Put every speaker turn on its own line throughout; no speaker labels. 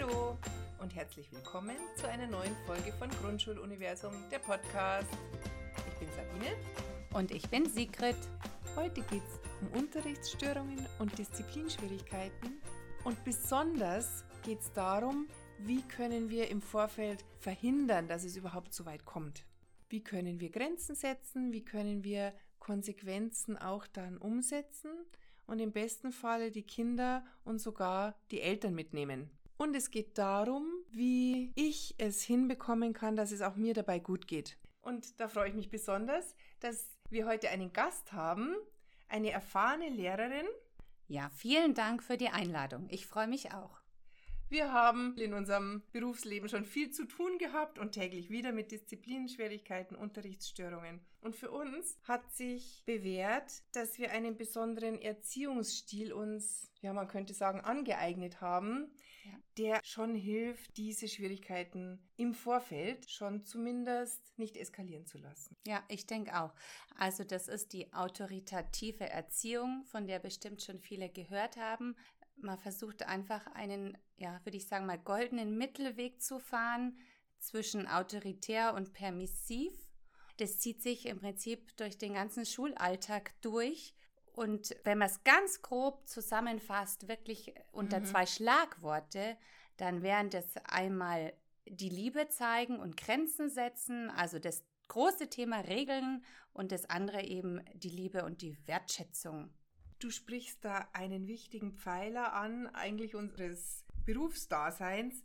Hallo und herzlich willkommen zu einer neuen Folge von Grundschuluniversum, der Podcast. Ich bin Sabine.
Und ich bin Sigrid.
Heute geht es um Unterrichtsstörungen und Disziplinschwierigkeiten. Und besonders geht es darum, wie können wir im Vorfeld verhindern, dass es überhaupt so weit kommt. Wie können wir Grenzen setzen? Wie können wir Konsequenzen auch dann umsetzen? Und im besten Falle die Kinder und sogar die Eltern mitnehmen. Und es geht darum, wie ich es hinbekommen kann, dass es auch mir dabei gut geht. Und da freue ich mich besonders, dass wir heute einen Gast haben, eine erfahrene Lehrerin.
Ja, vielen Dank für die Einladung. Ich freue mich auch.
Wir haben in unserem Berufsleben schon viel zu tun gehabt und täglich wieder mit Disziplinschwierigkeiten, Unterrichtsstörungen. Und für uns hat sich bewährt, dass wir einen besonderen Erziehungsstil uns, ja, man könnte sagen, angeeignet haben, ja. der schon hilft, diese Schwierigkeiten im Vorfeld schon zumindest nicht eskalieren zu lassen.
Ja, ich denke auch. Also das ist die autoritative Erziehung, von der bestimmt schon viele gehört haben. Man versucht einfach einen, ja, würde ich sagen mal, goldenen Mittelweg zu fahren zwischen autoritär und permissiv. Das zieht sich im Prinzip durch den ganzen Schulalltag durch. Und wenn man es ganz grob zusammenfasst, wirklich unter mhm. zwei Schlagworte, dann wären das einmal die Liebe zeigen und Grenzen setzen, also das große Thema Regeln und das andere eben die Liebe und die Wertschätzung.
Du sprichst da einen wichtigen Pfeiler an, eigentlich unseres Berufsdaseins,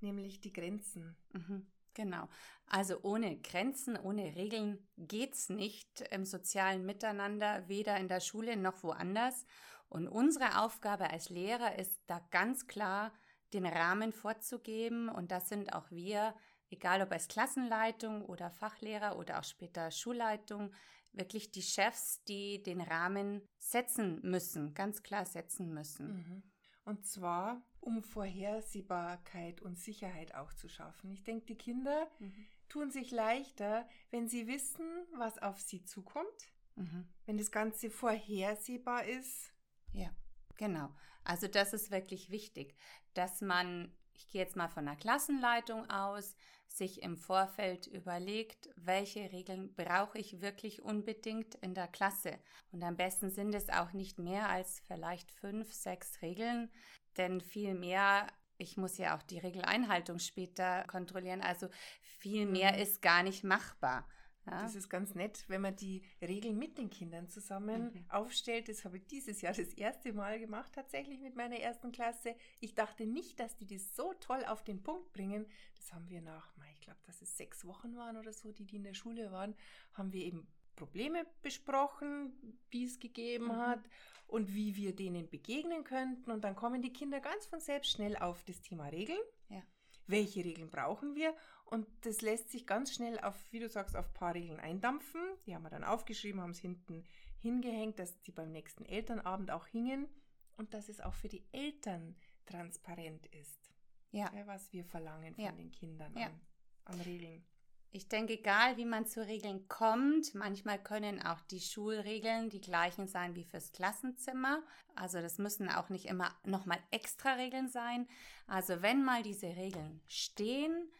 nämlich die Grenzen.
Mhm. Genau. Also ohne Grenzen, ohne Regeln geht's nicht im sozialen Miteinander, weder in der Schule noch woanders. Und unsere Aufgabe als Lehrer ist da ganz klar, den Rahmen vorzugeben. Und das sind auch wir, egal ob als Klassenleitung oder Fachlehrer oder auch später Schulleitung, wirklich die Chefs, die den Rahmen setzen müssen, ganz klar setzen müssen.
Mhm. Und zwar, um Vorhersehbarkeit und Sicherheit auch zu schaffen. Ich denke, die Kinder mhm. tun sich leichter, wenn sie wissen, was auf sie zukommt. Mhm. Wenn das Ganze vorhersehbar ist.
Ja, genau. Also das ist wirklich wichtig, dass man, ich gehe jetzt mal von einer Klassenleitung aus, sich im Vorfeld überlegt, welche Regeln brauche ich wirklich unbedingt in der Klasse. Und am besten sind es auch nicht mehr als vielleicht fünf, sechs Regeln, denn viel mehr ich muss ja auch die Regeleinhaltung später kontrollieren. Also viel mehr mhm. ist gar nicht machbar.
Ja. Das ist ganz nett, wenn man die Regeln mit den Kindern zusammen mhm. aufstellt. Das habe ich dieses Jahr das erste Mal gemacht, tatsächlich mit meiner ersten Klasse. Ich dachte nicht, dass die das so toll auf den Punkt bringen. Das haben wir nach, ich glaube, dass es sechs Wochen waren oder so, die, die in der Schule waren, haben wir eben Probleme besprochen, wie es gegeben mhm. hat und wie wir denen begegnen könnten. Und dann kommen die Kinder ganz von selbst schnell auf das Thema Regeln. Ja. Welche Regeln brauchen wir? Und das lässt sich ganz schnell auf, wie du sagst, auf ein paar Regeln eindampfen. Die haben wir dann aufgeschrieben, haben es hinten hingehängt, dass die beim nächsten Elternabend auch hingen und dass es auch für die Eltern transparent ist. Ja was wir verlangen von ja. den Kindern ja. an, an Regeln.
Ich denke, egal wie man zu Regeln kommt, manchmal können auch die Schulregeln die gleichen sein wie fürs Klassenzimmer. Also das müssen auch nicht immer nochmal extra Regeln sein. Also wenn mal diese Regeln stehen,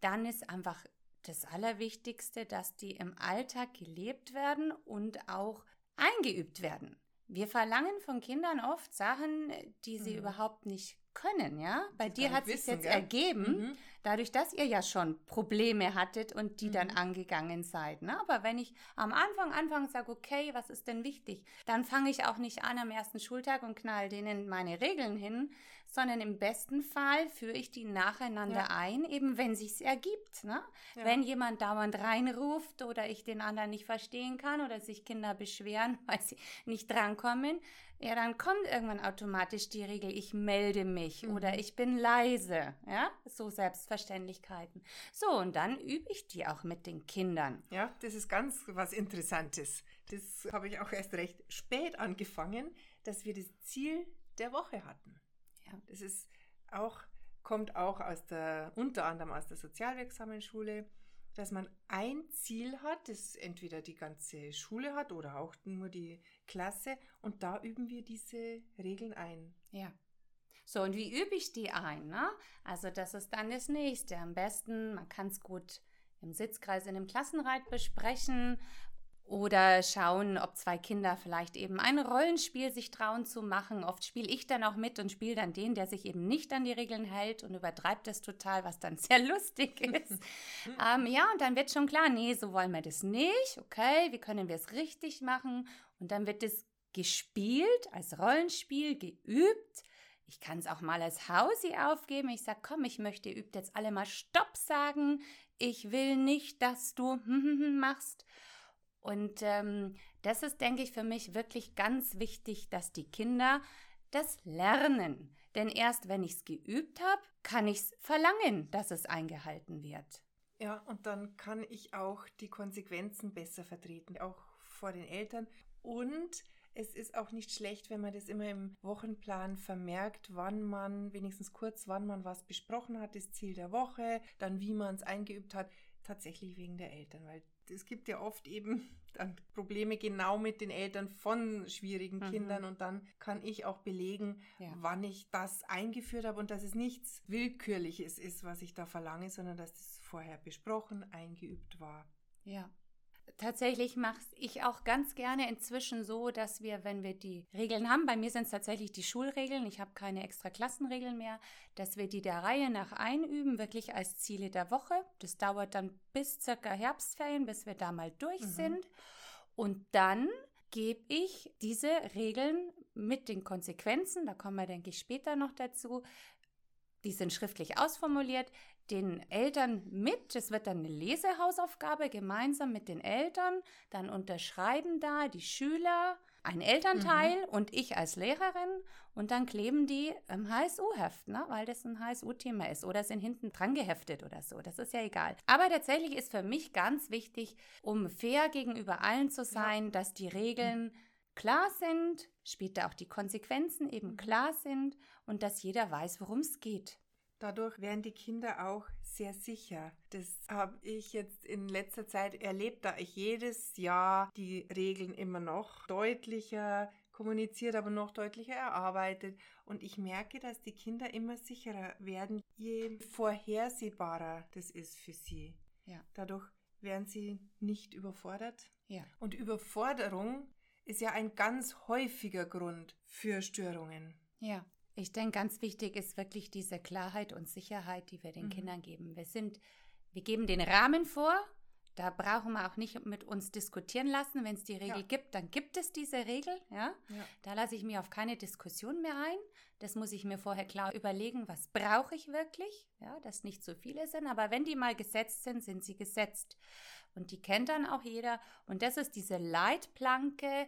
dann ist einfach das Allerwichtigste, dass die im Alltag gelebt werden und auch eingeübt werden. Wir verlangen von Kindern oft Sachen, die sie mhm. überhaupt nicht können, ja? Bei dir hat sich jetzt gell? ergeben, mhm. dadurch, dass ihr ja schon Probleme hattet und die mhm. dann angegangen seid. Ne? Aber wenn ich am Anfang anfange sage, okay, was ist denn wichtig, dann fange ich auch nicht an am ersten Schultag und knall denen meine Regeln hin, sondern im besten Fall führe ich die nacheinander ja. ein, eben wenn sich's ergibt. Ne? Ja. Wenn jemand dauernd reinruft oder ich den anderen nicht verstehen kann oder sich Kinder beschweren, weil sie nicht drankommen, ja, dann kommt irgendwann automatisch die Regel, ich melde mich mhm. oder ich bin leise, ja, so Selbstverständlichkeiten. So, und dann übe ich die auch mit den Kindern.
Ja, das ist ganz was Interessantes. Das habe ich auch erst recht spät angefangen, dass wir das Ziel der Woche hatten. Ja. Das ist auch, kommt auch aus der, unter anderem aus der sozialwirksamen Schule dass man ein Ziel hat, das entweder die ganze Schule hat oder auch nur die Klasse und da üben wir diese Regeln ein.
Ja. So, und wie übe ich die ein? Ne? Also das ist dann das nächste. Am besten, man kann es gut im Sitzkreis in einem Klassenreit besprechen oder schauen, ob zwei Kinder vielleicht eben ein Rollenspiel sich trauen zu machen. Oft spiele ich dann auch mit und spiele dann den, der sich eben nicht an die Regeln hält und übertreibt das total, was dann sehr lustig ist. ähm, ja, und dann wird schon klar, nee, so wollen wir das nicht. Okay, wie können wir es richtig machen? Und dann wird es gespielt, als Rollenspiel geübt. Ich kann es auch mal als Hausi aufgeben. Ich sage, komm, ich möchte, ihr übt jetzt alle mal Stopp sagen. Ich will nicht, dass du machst. Und ähm, das ist, denke ich, für mich wirklich ganz wichtig, dass die Kinder das lernen. Denn erst wenn ich es geübt habe, kann ich es verlangen, dass es eingehalten wird.
Ja, und dann kann ich auch die Konsequenzen besser vertreten, auch vor den Eltern. Und es ist auch nicht schlecht, wenn man das immer im Wochenplan vermerkt, wann man, wenigstens kurz, wann man was besprochen hat, das Ziel der Woche, dann wie man es eingeübt hat, tatsächlich wegen der Eltern, weil es gibt ja oft eben dann Probleme genau mit den Eltern von schwierigen mhm. Kindern und dann kann ich auch belegen, ja. wann ich das eingeführt habe und dass es nichts Willkürliches ist, was ich da verlange, sondern dass es vorher besprochen, eingeübt war.
Ja, Tatsächlich mache ich auch ganz gerne inzwischen so, dass wir, wenn wir die Regeln haben, bei mir sind es tatsächlich die Schulregeln, ich habe keine extra Klassenregeln mehr, dass wir die der Reihe nach einüben, wirklich als Ziele der Woche. Das dauert dann bis circa Herbstferien, bis wir da mal durch mhm. sind. Und dann gebe ich diese Regeln mit den Konsequenzen, da kommen wir, denke ich, später noch dazu, die sind schriftlich ausformuliert, den Eltern mit. Es wird dann eine Lesehausaufgabe gemeinsam mit den Eltern. Dann unterschreiben da die Schüler, ein Elternteil mhm. und ich als Lehrerin. Und dann kleben die im HSU-Heft, ne? weil das ein HSU-Thema ist. Oder sind hinten dran geheftet oder so. Das ist ja egal. Aber tatsächlich ist für mich ganz wichtig, um fair gegenüber allen zu sein, ja. dass die Regeln klar sind, später auch die Konsequenzen eben mhm. klar sind und dass jeder weiß, worum es geht.
Dadurch werden die Kinder auch sehr sicher. Das habe ich jetzt in letzter Zeit erlebt, da ich jedes Jahr die Regeln immer noch deutlicher kommuniziert, aber noch deutlicher erarbeitet. Und ich merke, dass die Kinder immer sicherer werden, je vorhersehbarer das ist für sie. Ja. Dadurch werden sie nicht überfordert. Ja. Und Überforderung ist ja ein ganz häufiger Grund für Störungen.
Ja. Ich denke, ganz wichtig ist wirklich diese Klarheit und Sicherheit, die wir den mhm. Kindern geben. Wir sind, wir geben den Rahmen vor. Da brauchen wir auch nicht mit uns diskutieren lassen. Wenn es die Regel ja. gibt, dann gibt es diese Regel. Ja? ja? Da lasse ich mir auf keine Diskussion mehr ein. Das muss ich mir vorher klar überlegen, was brauche ich wirklich. Ja, dass nicht so viele sind. Aber wenn die mal gesetzt sind, sind sie gesetzt. Und die kennt dann auch jeder. Und das ist diese Leitplanke,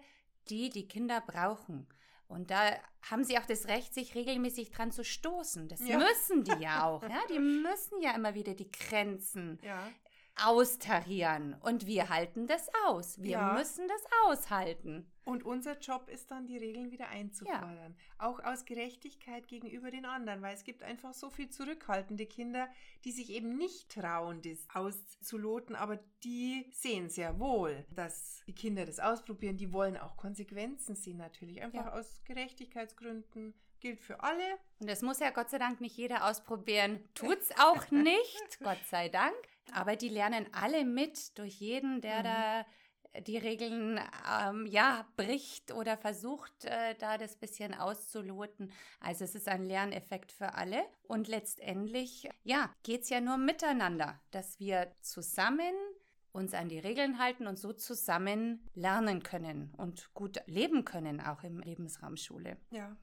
die die Kinder brauchen. Und da haben sie auch das Recht, sich regelmäßig dran zu stoßen. Das ja. müssen die ja auch. Ja? Die müssen ja immer wieder die Grenzen ja austarieren. Und wir halten das aus. Wir müssen das aushalten.
Und unser Job ist dann, die Regeln wieder einzufordern. Ja. Auch aus Gerechtigkeit gegenüber den anderen, weil es gibt einfach so viel zurückhaltende Kinder, die sich eben nicht trauen, das auszuloten, aber die sehen sehr wohl, dass die Kinder das ausprobieren. Die wollen auch Konsequenzen sehen, natürlich. Einfach ja. aus Gerechtigkeitsgründen gilt für alle.
Und das muss ja Gott sei Dank nicht jeder ausprobieren. Tut's auch nicht, Gott sei Dank. Aber die lernen alle mit durch jeden, der mhm. da die Regeln ähm, ja bricht oder versucht, äh, da das bisschen auszuloten. Also es ist ein Lerneffekt für alle. Und letztendlich, ja, geht es ja nur miteinander, dass wir zusammen uns an die Regeln halten und so zusammen lernen können und gut leben können, auch im Lebensraum Schule.
Ja,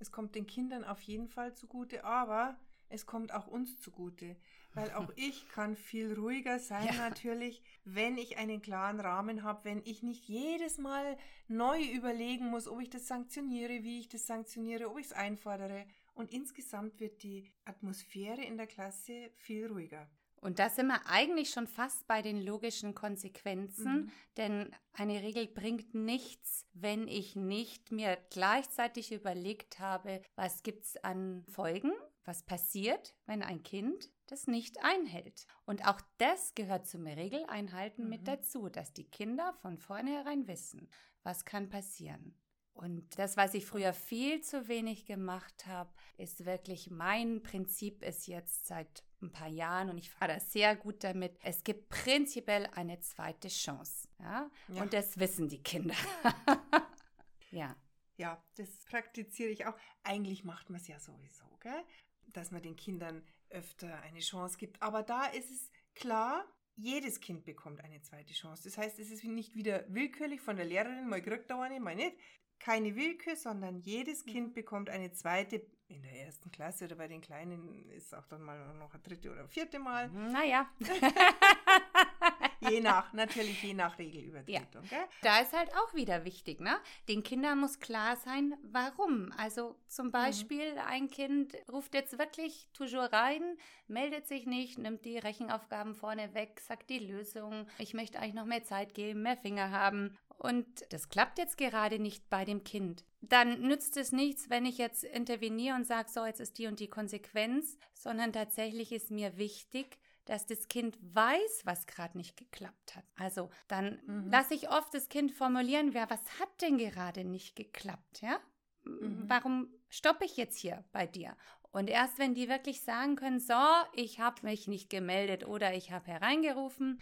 es kommt den Kindern auf jeden Fall zugute, aber es kommt auch uns zugute weil auch ich kann viel ruhiger sein ja. natürlich, wenn ich einen klaren Rahmen habe, wenn ich nicht jedes Mal neu überlegen muss, ob ich das sanktioniere, wie ich das sanktioniere, ob ich es einfordere. Und insgesamt wird die Atmosphäre in der Klasse viel ruhiger.
Und da sind wir eigentlich schon fast bei den logischen Konsequenzen, mhm. denn eine Regel bringt nichts, wenn ich nicht mir gleichzeitig überlegt habe, was gibt es an Folgen, was passiert, wenn ein Kind das nicht einhält. Und auch das gehört zum Regeleinhalten mhm. mit dazu, dass die Kinder von vornherein wissen, was kann passieren. Und das, was ich früher viel zu wenig gemacht habe, ist wirklich mein Prinzip ist jetzt seit ein paar Jahren und ich fahre da sehr gut damit. Es gibt prinzipiell eine zweite Chance. Ja? ja. Und das wissen die Kinder. ja.
Ja, das praktiziere ich auch. Eigentlich macht man es ja sowieso, gell? Dass man den Kindern öfter eine Chance gibt. Aber da ist es klar, jedes Kind bekommt eine zweite Chance. Das heißt, es ist nicht wieder willkürlich von der Lehrerin, mal kriegt er eine, mal nicht. Keine Willkür, sondern jedes Kind mhm. bekommt eine zweite in der ersten Klasse oder bei den Kleinen ist auch dann mal noch ein dritte oder vierte Mal.
Naja.
je nach, natürlich je nach Regelübertretung. Ja.
Da ist halt auch wieder wichtig, ne? Den Kindern muss klar sein, warum. Also zum mhm. Beispiel, mhm. ein Kind ruft jetzt wirklich toujours rein, meldet sich nicht, nimmt die Rechenaufgaben vorne weg, sagt die Lösung. Ich möchte eigentlich noch mehr Zeit geben, mehr Finger haben. Und das klappt jetzt gerade nicht bei dem Kind. Dann nützt es nichts, wenn ich jetzt interveniere und sage, so, jetzt ist die und die Konsequenz, sondern tatsächlich ist mir wichtig, dass das Kind weiß, was gerade nicht geklappt hat. Also dann mhm. lasse ich oft das Kind formulieren, wer, was hat denn gerade nicht geklappt, ja? Mhm. Warum stoppe ich jetzt hier bei dir? Und erst wenn die wirklich sagen können, so, ich habe mich nicht gemeldet oder ich habe hereingerufen,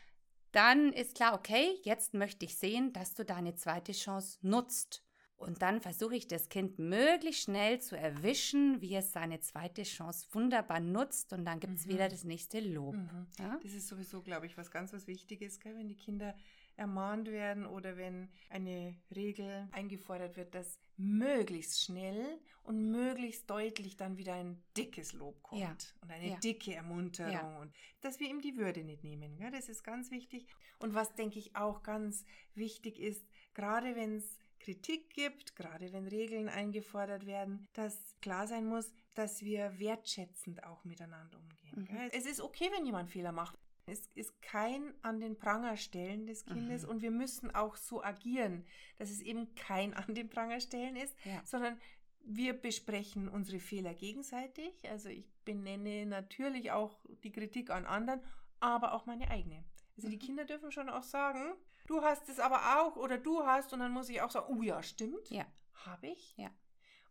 dann ist klar, okay, jetzt möchte ich sehen, dass du deine zweite Chance nutzt. Und dann versuche ich das Kind möglichst schnell zu erwischen, wie es seine zweite Chance wunderbar nutzt. Und dann gibt es mhm. wieder das nächste Lob. Mhm.
Ja? Das ist sowieso, glaube ich, was ganz was Wichtiges, gell? wenn die Kinder ermahnt werden oder wenn eine Regel eingefordert wird, dass möglichst schnell und möglichst deutlich dann wieder ein dickes Lob kommt ja. und eine ja. dicke Ermunterung ja. und dass wir ihm die Würde nicht nehmen. Gell? Das ist ganz wichtig. Und was denke ich auch ganz wichtig ist, gerade wenn es Kritik gibt, gerade wenn Regeln eingefordert werden, dass klar sein muss, dass wir wertschätzend auch miteinander umgehen. Mhm. Es ist okay, wenn jemand Fehler macht. Es ist kein an den Pranger stellen des Kindes mhm. und wir müssen auch so agieren, dass es eben kein an den Pranger stellen ist, ja. sondern wir besprechen unsere Fehler gegenseitig. Also ich benenne natürlich auch die Kritik an anderen, aber auch meine eigene. Also die mhm. Kinder dürfen schon auch sagen, du hast es aber auch oder du hast und dann muss ich auch sagen, oh ja, stimmt.
Ja.
Habe ich?
Ja.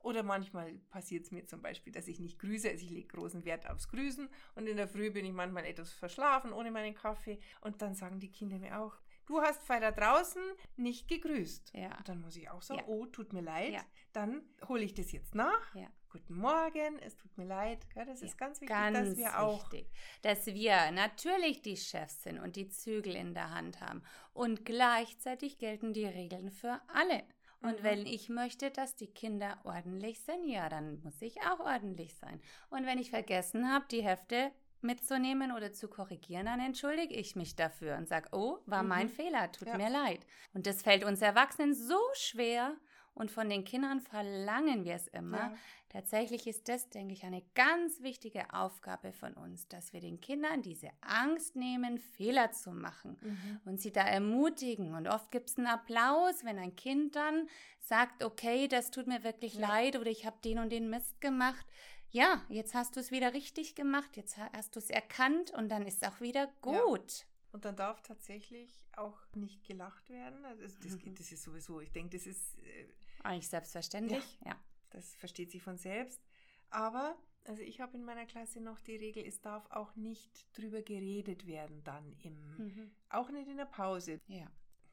Oder manchmal passiert es mir zum Beispiel, dass ich nicht grüße. Also ich lege großen Wert aufs Grüßen und in der Früh bin ich manchmal etwas verschlafen ohne meinen Kaffee. Und dann sagen die Kinder mir auch, du hast da draußen nicht gegrüßt.
Ja.
Und dann muss ich auch sagen, ja. oh, tut mir leid.
Ja.
Dann hole ich das jetzt nach.
Ja.
Guten Morgen, es tut mir leid. das ist ganz wichtig,
ganz
dass wir auch. Wichtig,
dass wir natürlich die Chefs sind und die Zügel in der Hand haben. Und gleichzeitig gelten die Regeln für alle. Und mhm. wenn ich möchte, dass die Kinder ordentlich sind, ja, dann muss ich auch ordentlich sein. Und wenn ich vergessen habe, die Hefte mitzunehmen oder zu korrigieren, dann entschuldige ich mich dafür und sage, oh, war mhm. mein Fehler, tut ja. mir leid. Und das fällt uns Erwachsenen so schwer, und von den Kindern verlangen wir es immer. Ja. Tatsächlich ist das, denke ich, eine ganz wichtige Aufgabe von uns, dass wir den Kindern diese Angst nehmen, Fehler zu machen mhm. und sie da ermutigen. Und oft gibt es einen Applaus, wenn ein Kind dann sagt, okay, das tut mir wirklich ja. leid oder ich habe den und den Mist gemacht. Ja, jetzt hast du es wieder richtig gemacht, jetzt hast du es erkannt und dann ist es auch wieder gut. Ja.
Und dann darf tatsächlich auch nicht gelacht werden. Also das, mhm. das ist sowieso, ich denke, das ist äh,
eigentlich selbstverständlich, ja. ja.
Das versteht sich von selbst. Aber, also ich habe in meiner Klasse noch die Regel, es darf auch nicht drüber geredet werden dann im, mhm. auch nicht in der Pause.
Ja.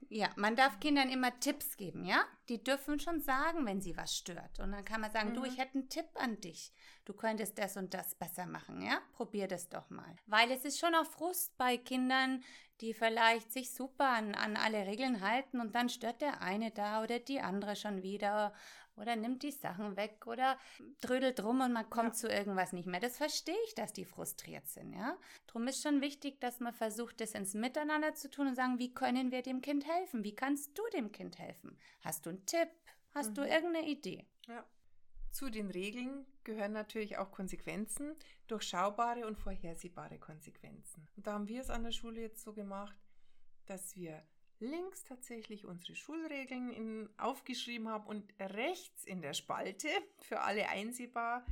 Ja, man darf Kindern immer Tipps geben, ja? Die dürfen schon sagen, wenn sie was stört. Und dann kann man sagen, mhm. du, ich hätte einen Tipp an dich. Du könntest das und das besser machen, ja? Probier das doch mal. Weil es ist schon auch Frust bei Kindern, die vielleicht sich super an, an alle Regeln halten und dann stört der eine da oder die andere schon wieder oder nimmt die Sachen weg oder trödelt rum und man kommt ja. zu irgendwas nicht mehr. Das verstehe ich, dass die frustriert sind, ja. Drum ist schon wichtig, dass man versucht, das ins Miteinander zu tun und sagen, wie können wir dem Kind helfen? Wie kannst du dem Kind helfen? Hast du einen Tipp? Hast mhm. du irgendeine Idee?
Ja. Zu den Regeln gehören natürlich auch Konsequenzen, durchschaubare und vorhersehbare Konsequenzen. Und da haben wir es an der Schule jetzt so gemacht, dass wir links tatsächlich unsere Schulregeln in, aufgeschrieben haben und rechts in der Spalte für alle einsehbar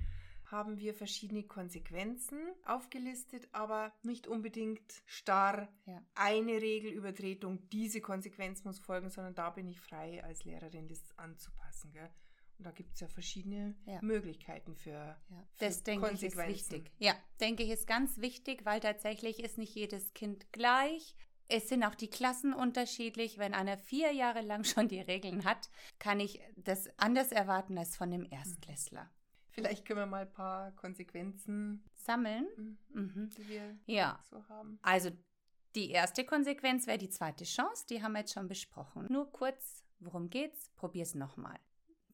haben wir verschiedene Konsequenzen aufgelistet, aber nicht unbedingt starr
Ja.
eine Regelübertretung, diese Konsequenz muss folgen, sondern da bin ich frei als Lehrerin, das anzupassen. Gell? Und da gibt es ja verschiedene
Ja.
Möglichkeiten für,
Ja,
für
das denke ich ist wichtig. Ja, denke ich ist ganz wichtig, weil tatsächlich ist nicht jedes Kind gleich. Es sind auch die Klassen unterschiedlich. Wenn einer vier Jahre lang schon die Regeln hat, kann ich das anders erwarten als von dem Erstklässler.
Vielleicht können wir mal ein paar Konsequenzen,
Sammeln?
mhm,
Mhm.
die wir
Ja,
so haben.
also die erste Konsequenz wäre die zweite Chance. Die haben wir jetzt schon besprochen. Nur kurz, worum geht's? Probier's nochmal.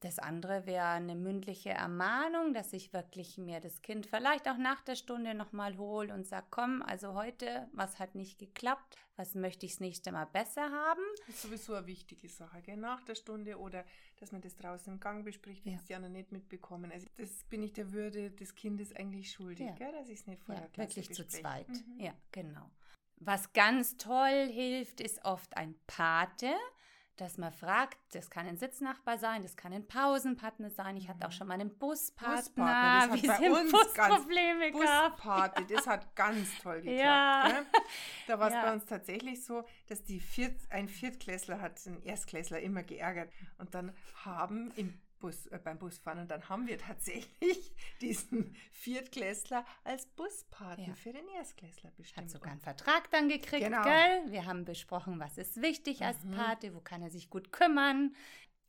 Das andere wäre eine mündliche Ermahnung, dass ich wirklich mir das Kind vielleicht auch nach der Stunde nochmal hole und sage, komm, also heute, was hat nicht geklappt? Was möchte ich das nächste Mal besser haben?
Das ist sowieso eine wichtige Sache, gell? nach der Stunde oder dass man das draußen im Gang bespricht, wenn
Ja.
es die anderen nicht mitbekommen. Also das bin ich der Würde des Kindes eigentlich schuldig,
Ja.
gell? dass ich es nicht vor
Ja,
der Klasse
wirklich zu
bespreche.
zweit.
Mhm.
Ja, genau. Was ganz toll hilft, ist oft ein Pate, dass man fragt, das kann ein Sitznachbar sein, das kann ein Pausenpartner sein. Ich hatte auch
Mhm.
schon mal einen Buspartner,
Buspartner, das hat
wie
bei
es im
uns
Bus
ganz-
Probleme gab.
Buspate, das hat ganz toll geklappt.
Ja.
Gell? Da war es
Ja.
bei uns tatsächlich so, dass die Viert, ein Viertklässler hat einen Erstklässler immer geärgert und dann haben im Bus, äh, beim Busfahren und dann haben wir tatsächlich diesen Viertklässler als Buspaten
Ja.
für den Erstklässler bestimmt.
Hat sogar einen Vertrag dann gekriegt,
Genau.
gell? Wir haben besprochen, was ist wichtig als
Mhm.
Pate, wo kann er sich gut kümmern.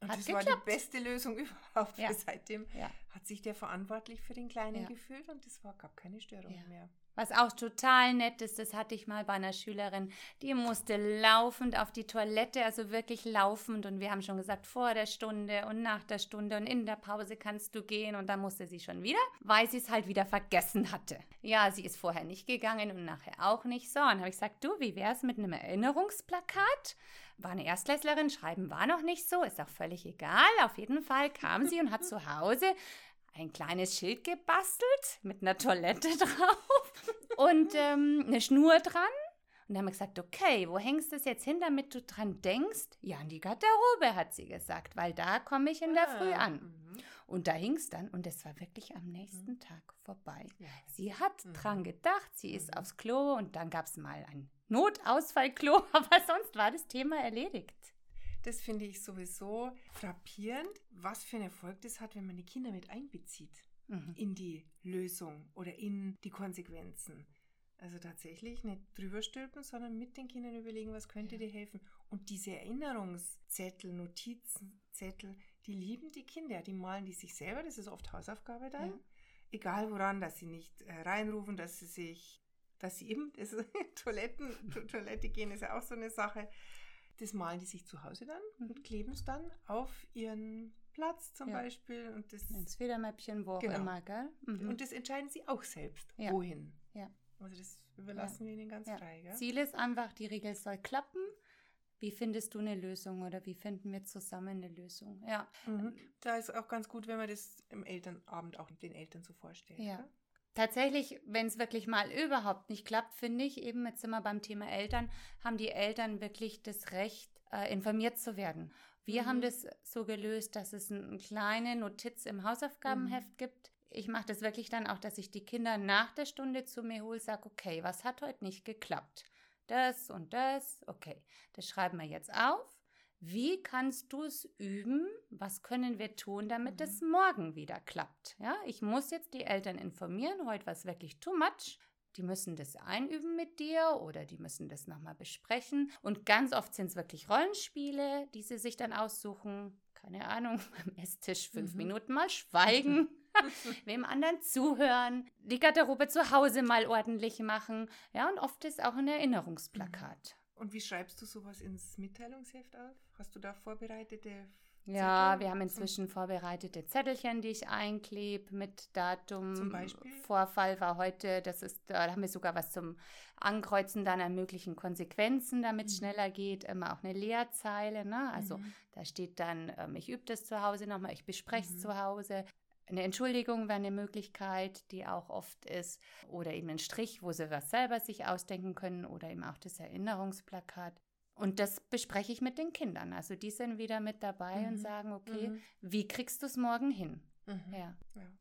Und
Hat
das war
geklappt.
die beste Lösung überhaupt.
Ja.
Seitdem
Ja.
hat sich der verantwortlich für den Kleinen gefühlt und es war, gab keine Störung mehr.
Was auch total nett ist, das hatte ich mal bei einer Schülerin, die musste laufend auf die Toilette, also wirklich laufend. Und wir haben schon gesagt, vor der Stunde und nach der Stunde und in der Pause kannst du gehen. Und dann musste sie schon wieder, weil sie es halt wieder vergessen hatte. Ja, sie ist vorher nicht gegangen und nachher auch nicht. So, und habe ich gesagt, du, wie wär's mit einem Erinnerungsplakat? War eine Erstklässlerin, schreiben war noch nicht so, ist auch völlig egal. Auf jeden Fall kam sie und hat zu Hause ein kleines Schild gebastelt mit einer Toilette drauf und ähm, eine Schnur dran. Und dann haben wir gesagt, okay, wo hängst du es jetzt hin, damit du dran denkst? Ja, an die Garderobe, hat sie gesagt, weil da komme ich in der Früh
Ah,
an.
mhm.
Und da hing es dann und es war wirklich am nächsten Tag vorbei.
Ja.
Sie hat
Mhm.
dran gedacht, sie ist
Mhm.
aufs Klo und dann gab es mal ein Notausfallklo, aber sonst war das Thema erledigt.
Das finde ich sowieso frappierend, was für einen Erfolg das hat, wenn man die Kinder mit einbezieht
Mhm.
in die Lösung oder in die Konsequenzen. Also tatsächlich nicht drüber stülpen, sondern mit den Kindern überlegen, was könnte
Ja.
dir helfen. Und diese Erinnerungszettel, Notizenzettel, die lieben die Kinder. Die malen die sich selber, das ist oft Hausaufgabe dann.
Ja.
Egal woran, dass sie nicht äh, reinrufen, dass sie sich, dass sie eben, das Toiletten, to Toilette gehen ist ja auch so eine Sache. Das malen die sich zu Hause dann
Mhm.
und kleben es dann auf ihren Platz zum
Ja.
Beispiel. Und das,
Ins Federmäppchen, wo auch
Genau.
immer, gell? Mhm.
und das entscheiden sie auch selbst,
Ja.
wohin.
Ja.
Also das überlassen wir ihnen ganz frei. Gell?
Ziel ist einfach, die Regel soll klappen. Wie findest du eine Lösung oder wie finden wir zusammen eine Lösung? Ja,
Mhm. Da ist auch ganz gut, wenn man das im Elternabend auch den Eltern so vorstellt.
Ja.
gell?
Tatsächlich, wenn es wirklich mal überhaupt nicht klappt, finde ich, eben jetzt sind wir beim Thema Eltern, haben die Eltern wirklich das Recht, äh, informiert zu werden. Wir
Mhm.
haben das so gelöst, dass es eine kleine Notiz im Hausaufgabenheft gibt. Ich mache das wirklich dann auch, dass ich die Kinder nach der Stunde zu mir hole, sage, okay, was hat heute nicht geklappt? Das und das, okay, das schreiben wir jetzt auf. Wie kannst du es üben? Was können wir tun, damit
Mhm.
es morgen wieder klappt? Ja, ich muss jetzt die Eltern informieren. Heute war es wirklich too much. Die müssen das einüben mit dir oder die müssen das nochmal besprechen. Und ganz oft sind es wirklich Rollenspiele, die sie sich dann aussuchen. Keine Ahnung, beim Esstisch fünf
Mhm.
Minuten mal schweigen, wem anderen zuhören, die Garderobe zu Hause mal ordentlich machen. Ja, und oft ist auch ein Erinnerungsplakat.
Und wie schreibst du sowas ins Mitteilungsheft auf? Hast du da vorbereitete
Ja,
Zettel
wir haben inzwischen vorbereitete Zettelchen, die ich einklebe mit Datum.
Zum Beispiel?
Vorfall war heute, das ist, da haben wir sogar was zum Ankreuzen dann an möglichen Konsequenzen, damit es
Mhm.
schneller geht. Immer auch eine Leerzeile, ne? Also
Mhm.
da steht dann, ähm, ich übe das zu Hause nochmal, ich bespreche es
Mhm.
zu Hause. Eine Entschuldigung wäre eine Möglichkeit, die auch oft ist. Oder eben ein Strich, wo sie was selber sich ausdenken können. Oder eben auch das Erinnerungsplakat. Und das bespreche ich mit den Kindern. Also die sind wieder mit dabei und
Mhm.
sagen, okay,
Mhm.
wie kriegst du es morgen hin?
Mhm.
Ja.
Ja.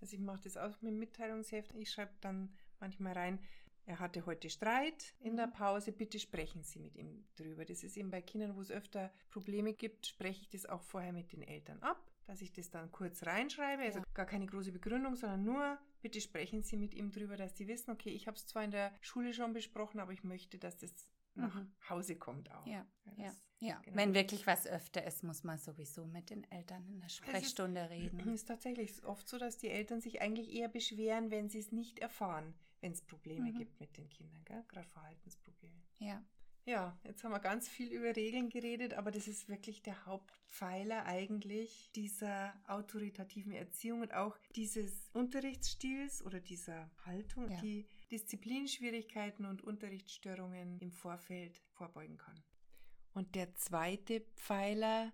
Also ich mache das auch mit Mitteilungsheft. Ich schreibe dann manchmal rein, er hatte heute Streit in der mhm. Pause, bitte sprechen Sie mit ihm drüber. Das ist eben bei Kindern, wo es öfter Probleme gibt, spreche ich das auch vorher mit den Eltern ab, dass ich das dann kurz reinschreibe. Also gar keine große Begründung, sondern nur, bitte sprechen Sie mit ihm drüber, dass Sie wissen, okay, ich habe es zwar in der Schule schon besprochen, aber ich möchte, dass das nach mhm. Hause kommt auch.
Ja, ja, ja. Genau. wenn wirklich was öfter ist, muss man sowieso mit den Eltern in der Sprechstunde
es
ist, reden.
Es ist tatsächlich oft so, dass die Eltern sich eigentlich eher beschweren, wenn sie es nicht erfahren, wenn es Probleme mhm. gibt mit den Kindern, gerade Verhaltensprobleme.
Ja.
Ja, jetzt haben wir ganz viel über Regeln geredet, aber das ist wirklich der Hauptpfeiler eigentlich dieser autoritativen Erziehung und auch dieses Unterrichtsstils oder dieser Haltung, ja. die Disziplinschwierigkeiten und Unterrichtsstörungen im Vorfeld vorbeugen kann. Und der zweite Pfeiler,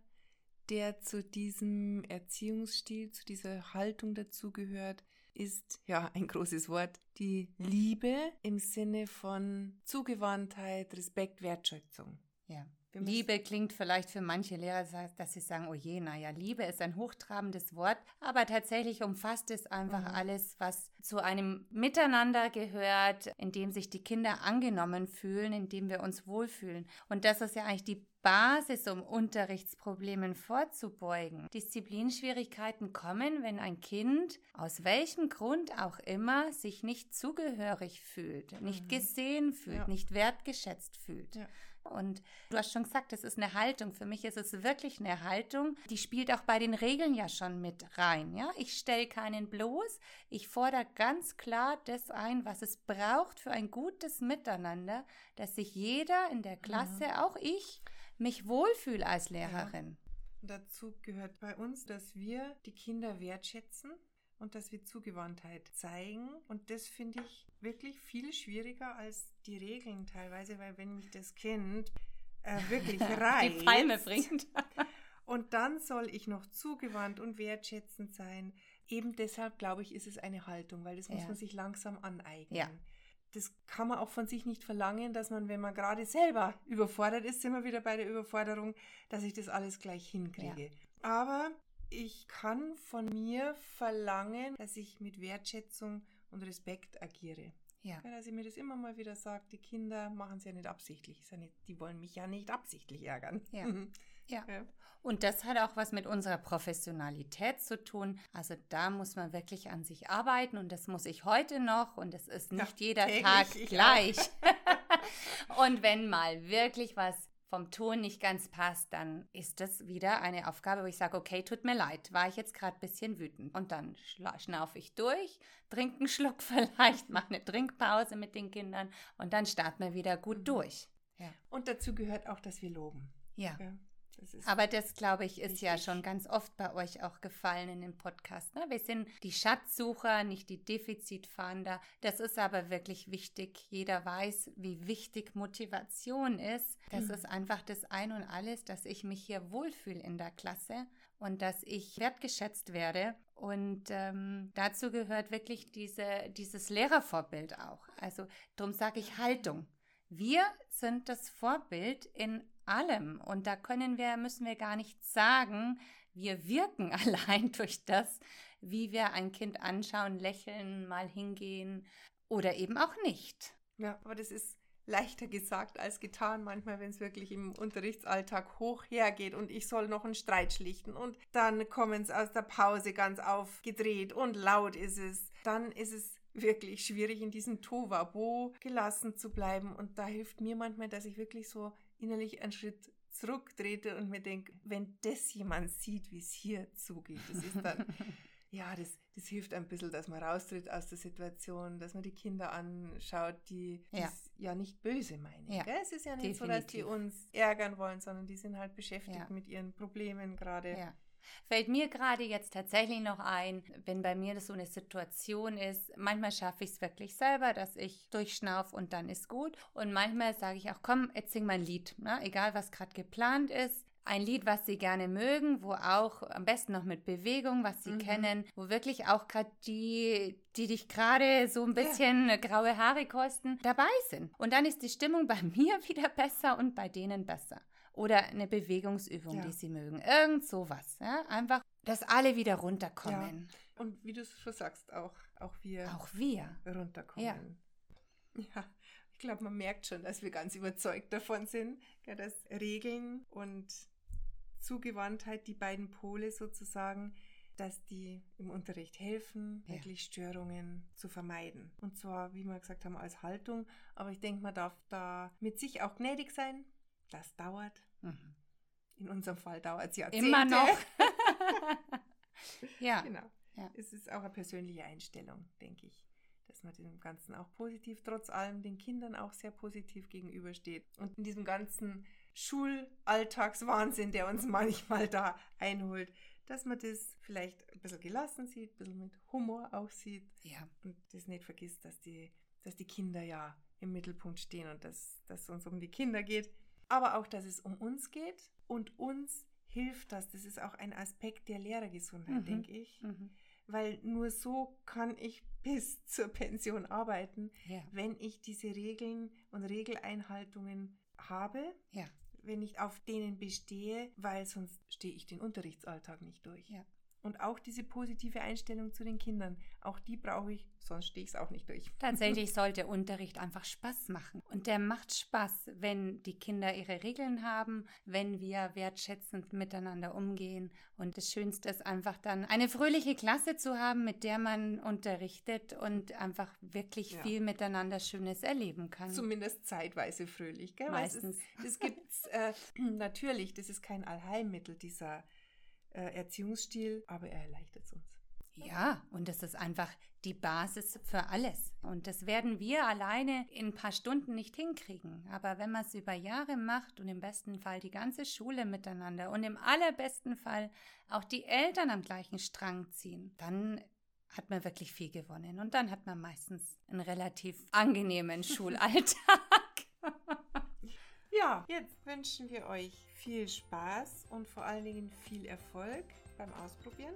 der zu diesem Erziehungsstil, zu dieser Haltung dazugehört, ist ja ein großes Wort, die Liebe im Sinne von Zugewandtheit, Respekt, Wertschätzung.
Ja. Liebe klingt vielleicht für manche Lehrer, dass sie sagen, oh je, naja, Liebe ist ein hochtrabendes Wort, aber tatsächlich umfasst es einfach mhm. alles, was zu einem Miteinander gehört, in dem sich die Kinder angenommen fühlen, in dem wir uns wohlfühlen. Und das ist ja eigentlich die Basis, um Unterrichtsproblemen vorzubeugen. Disziplinschwierigkeiten kommen, wenn ein Kind aus welchem Grund auch immer sich nicht zugehörig fühlt, nicht mhm. gesehen fühlt, ja. nicht wertgeschätzt fühlt. Ja. Und du hast schon gesagt, das ist eine Haltung. Für mich ist es wirklich eine Haltung, die spielt auch bei den Regeln ja schon mit rein. Ja? Ich stelle keinen bloß. Ich fordere ganz klar das ein, was es braucht für ein gutes Miteinander, dass sich jeder in der Klasse, ja. auch ich, mich wohlfühle als Lehrerin.
Ja. Dazu gehört bei uns, dass wir die Kinder wertschätzen und dass wir Zugewandtheit zeigen. Und das finde ich wirklich viel schwieriger als die Regeln teilweise, weil wenn mich das Kind äh, wirklich reizt.
die Palme bringt.
und dann soll ich noch zugewandt und wertschätzend sein. Eben deshalb, glaube ich, ist es eine Haltung, weil das muss ja. man sich langsam aneignen. Ja. Das kann man auch von sich nicht verlangen, dass man, wenn man gerade selber überfordert ist, sind wir wieder bei der Überforderung, dass ich das alles gleich hinkriege. Ja. Aber ich kann von mir verlangen, dass ich mit Wertschätzung und Respekt agiere. Ja. dass ich mir das immer mal wieder sage, die Kinder machen es ja nicht absichtlich. Ja die wollen mich ja nicht absichtlich ärgern.
Ja. ja. ja. Und das hat auch was mit unserer Professionalität zu tun. Also da muss man wirklich an sich arbeiten und das muss ich heute noch und es ist nicht ja, jeder Tag gleich. und wenn mal wirklich was vom Ton nicht ganz passt, dann ist das wieder eine Aufgabe, wo ich sage, okay, tut mir leid, war ich jetzt gerade ein bisschen wütend. Und dann schnaufe ich durch, trinke einen Schluck vielleicht, mache eine Trinkpause mit den Kindern und dann starten wir wieder gut mhm. durch.
Ja. Und dazu gehört auch, dass wir loben.
Ja. ja. Aber das, glaube ich, ist ja schon ganz oft bei euch auch gefallen in dem Podcast. Ne? Wir sind die Schatzsucher, nicht die Defizitfahnder. Das ist aber wirklich wichtig. Jeder weiß, wie wichtig Motivation ist. Das mhm. ist einfach das Ein und Alles, dass ich mich hier wohlfühle in der Klasse und dass ich wertgeschätzt werde. Und ähm, dazu gehört wirklich diese, dieses Lehrervorbild auch. Also darum sage ich Haltung. Wir sind das Vorbild in allem. Und da können wir, müssen wir gar nichts sagen. Wir wirken allein durch das, wie wir ein Kind anschauen, lächeln, mal hingehen oder eben auch nicht.
Ja, aber das ist leichter gesagt als getan, manchmal, wenn es wirklich im Unterrichtsalltag hoch hergeht und ich soll noch einen Streit schlichten und dann kommen es aus der Pause ganz aufgedreht und laut ist es. Dann ist es wirklich schwierig, in diesem Tovabo gelassen zu bleiben. Und da hilft mir manchmal, dass ich wirklich so innerlich einen Schritt zurücktrete und mir denke, wenn das jemand sieht, wie es hier zugeht, das ist dann, ja, das, das hilft ein bisschen, dass man raustritt aus der Situation, dass man die Kinder anschaut, die ja, ja nicht böse meinen. Ja, es ist ja nicht definitiv. so, dass die uns ärgern wollen, sondern die sind halt beschäftigt ja. mit ihren Problemen gerade. Ja.
Fällt mir gerade jetzt tatsächlich noch ein, wenn bei mir das so eine Situation ist, manchmal schaffe ich es wirklich selber, dass ich durchschnauf und dann ist gut. Und manchmal sage ich auch, komm, jetzt sing mal ein Lied, ne? egal was gerade geplant ist. Ein Lied, was sie gerne mögen, wo auch am besten noch mit Bewegung, was sie mhm. kennen, wo wirklich auch gerade die, die dich gerade so ein bisschen ja. graue Haare kosten, dabei sind. Und dann ist die Stimmung bei mir wieder besser und bei denen besser. Oder eine Bewegungsübung, ja. die sie mögen. Irgend sowas. Ja? Einfach, dass alle wieder runterkommen.
Ja. Und wie du es schon sagst, auch, auch wir,
auch wir
runterkommen. Ja. Ich glaube, man merkt schon, dass wir ganz überzeugt davon sind, dass Regeln und Zugewandtheit, die beiden Pole sozusagen, dass die im Unterricht helfen, ja. wirklich Störungen zu vermeiden. Und zwar, wie wir gesagt haben, als Haltung. Aber ich denke, man darf da mit sich auch gnädig sein. Das dauert. Mhm. In unserem Fall dauert es Jahrzehnte.
Immer noch.
ja. Genau. Ja. Es ist auch eine persönliche Einstellung, denke ich dass man dem Ganzen auch positiv, trotz allem den Kindern auch sehr positiv gegenübersteht. Und in diesem ganzen Schulalltagswahnsinn, der uns manchmal da einholt, dass man das vielleicht ein bisschen gelassen sieht, ein bisschen mit Humor auch sieht.
Ja.
Und das nicht vergisst, dass die, dass die Kinder ja im Mittelpunkt stehen und dass, es uns um die Kinder geht. Aber auch, dass es um uns geht und uns hilft das. Das ist auch ein Aspekt der Lehrergesundheit, mhm. denke ich. Mhm. Weil nur so kann ich bis zur Pension arbeiten, ja. wenn ich diese Regeln und Regeleinhaltungen habe.
Ja
wenn ich auf denen bestehe, weil sonst stehe ich den Unterrichtsalltag nicht durch.
Ja.
Und auch diese positive Einstellung zu den Kindern, auch die brauche ich, sonst stehe ich es auch nicht durch.
Tatsächlich sollte Unterricht einfach Spaß machen. Und der macht Spaß, wenn die Kinder ihre Regeln haben, wenn wir wertschätzend miteinander umgehen. Und das Schönste ist einfach dann eine fröhliche Klasse zu haben, mit der man unterrichtet und einfach wirklich ja. viel miteinander Schönes erleben kann.
Zumindest zeitweise fröhlich, gell?
Meistens.
Das gibt es äh, natürlich, das ist kein Allheilmittel, dieser äh, Erziehungsstil, aber er erleichtert es uns.
Ja, und das ist einfach die Basis für alles. Und das werden wir alleine in ein paar Stunden nicht hinkriegen. Aber wenn man es über Jahre macht und im besten Fall die ganze Schule miteinander und im allerbesten Fall auch die Eltern am gleichen Strang ziehen, dann hat man wirklich viel gewonnen. Und dann hat man meistens einen relativ angenehmen Schulalltag.
Ja, jetzt wünschen wir euch viel Spaß und vor allen Dingen viel Erfolg beim Ausprobieren.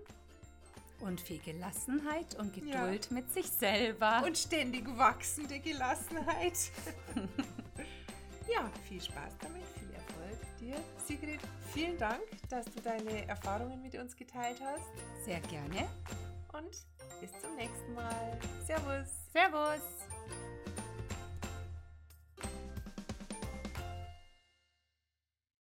Und viel Gelassenheit und Geduld ja. mit sich selber.
Und ständig wachsende Gelassenheit. ja, viel Spaß damit, viel Erfolg dir. Sigrid, vielen Dank, dass du deine Erfahrungen mit uns geteilt hast.
Sehr gerne.
Und bis zum nächsten Mal. Servus.
Servus.